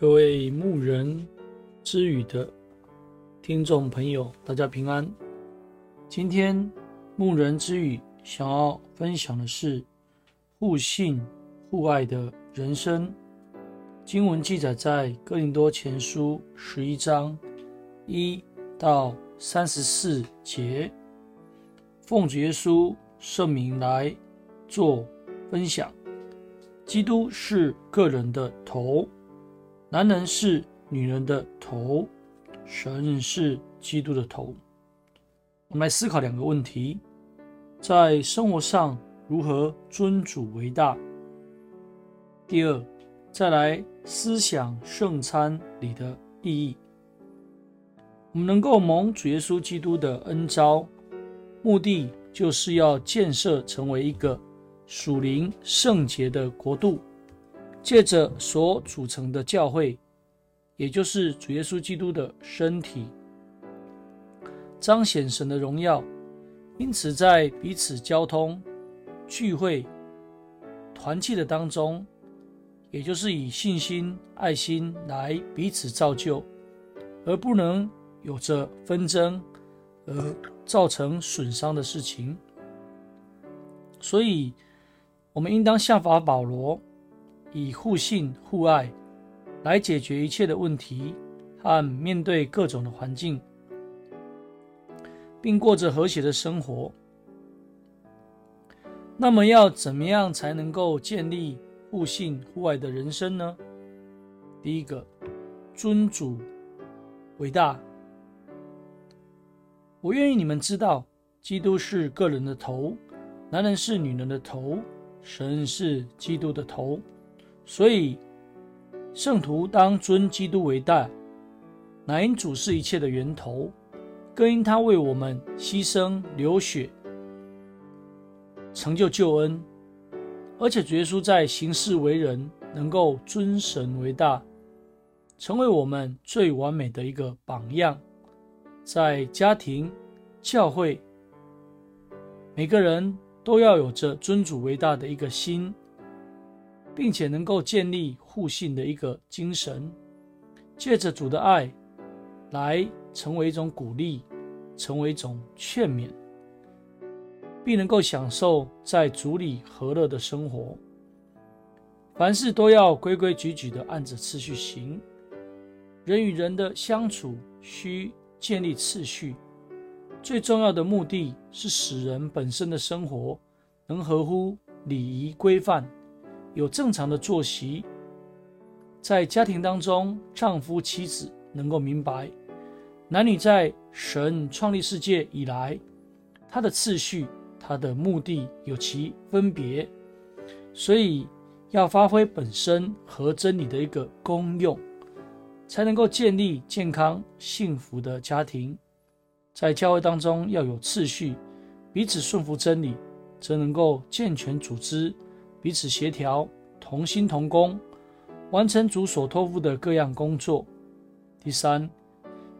各位牧人之语的听众朋友，大家平安。今天牧人之语想要分享的是互信互爱的人生。经文记载在哥林多前书十一章一到三十四节。奉主耶稣圣名来做分享。基督是个人的头。男人是女人的头，神是基督的头。我们来思考两个问题：在生活上如何尊主为大？第二，再来思想圣餐礼的意义。我们能够蒙主耶稣基督的恩召，目的就是要建设成为一个属灵圣洁的国度。借着所组成的教会，也就是主耶稣基督的身体，彰显神的荣耀。因此，在彼此交通、聚会、团契的当中，也就是以信心、爱心来彼此造就，而不能有着纷争而造成损伤的事情。所以，我们应当效法保罗。以互信互爱来解决一切的问题和面对各种的环境，并过着和谐的生活。那么，要怎么样才能够建立互信互爱的人生呢？第一个，尊主为大。我愿意你们知道，基督是个人的头，男人是女人的头，神是基督的头。所以，圣徒当尊基督为大，乃因主是一切的源头，更因他为我们牺牲流血，成就救恩。而且主耶稣在行事为人，能够尊神为大，成为我们最完美的一个榜样。在家庭、教会，每个人都要有着尊主为大的一个心。并且能够建立互信的一个精神，借着主的爱来成为一种鼓励，成为一种劝勉，并能够享受在主里和乐的生活。凡事都要规规矩矩地按着次序行。人与人的相处需建立次序，最重要的目的是使人本身的生活能合乎礼仪规范。有正常的作息，在家庭当中，丈夫妻子能够明白，男女在神创立世界以来，他的次序、他的目的有其分别，所以要发挥本身和真理的一个功用，才能够建立健康幸福的家庭。在教会当中要有次序，彼此顺服真理，则能够健全组织。彼此协调，同心同工，完成主所托付的各样工作。第三，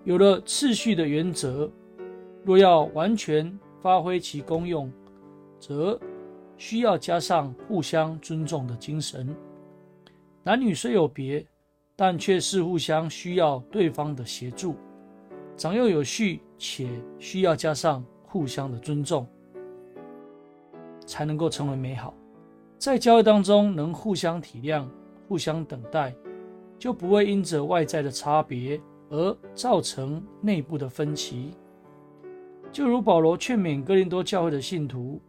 有了次序的原则，若要完全发挥其功用，则需要加上互相尊重的精神。男女虽有别，但却是互相需要对方的协助。长幼有序，且需要加上互相的尊重，才能够成为美好。在教会当中，能互相体谅、互相等待，就不会因着外在的差别而造成内部的分歧。就如保罗劝勉哥林多教会的信徒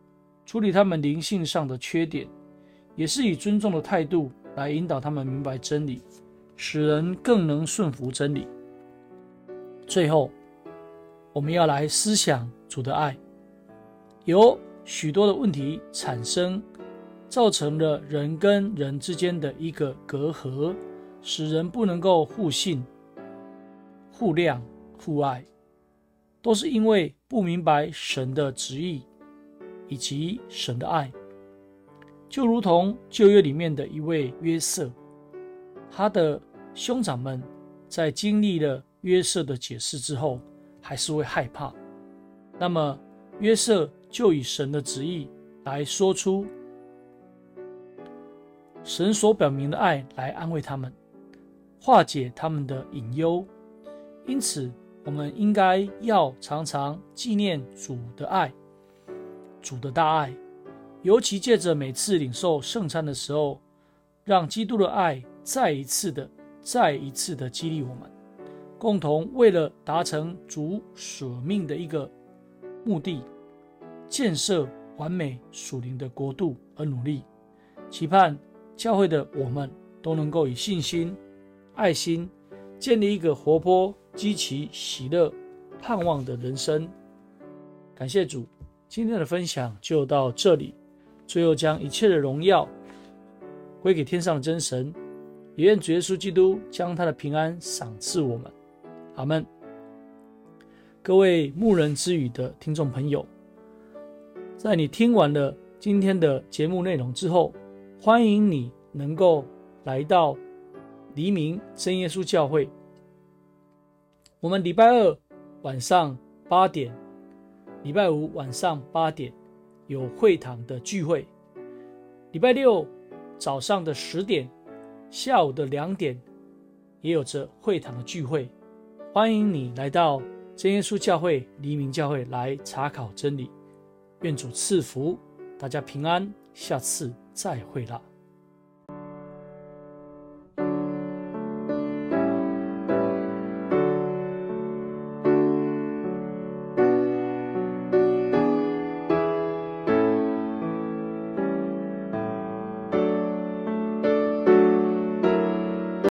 处理他们灵性上的缺点，也是以尊重的态度来引导他们明白真理，使人更能顺服真理。最后，我们要来思想主的爱，有许多的问题产生。造成了人跟人之间的一个隔阂，使人不能够互信、互谅、互爱，都是因为不明白神的旨意以及神的爱。就如同旧约里面的一位约瑟，他的兄长们在经历了约瑟的解释之后，还是会害怕。那么约瑟就以神的旨意来说出。神所表明的爱来安慰他们，化解他们的隐忧。因此，我们应该要常常纪念主的爱，主的大爱，尤其借着每次领受圣餐的时候，让基督的爱再一次的、再一次的激励我们，共同为了达成主舍命的一个目的，建设完美属灵的国度而努力，期盼教会的我们都能够以信心、爱心，建立一个活泼、积极、喜乐、盼望的人生。感谢主，今天的分享就到这里。最后，将一切的荣耀归给天上的真神，也愿主耶稣基督将他的平安赏赐我们。阿门。各位牧人之语的听众朋友，在你听完了今天的节目内容之后，欢迎你能够来到黎明真耶稣教会。我们礼拜二晚上八点，礼拜五晚上八点有会堂的聚会，礼拜六早上的十点，下午的两点也有着会堂的聚会。欢迎你来到真耶稣教会黎明教会来查考真理。愿主赐福大家平安，下次再会了。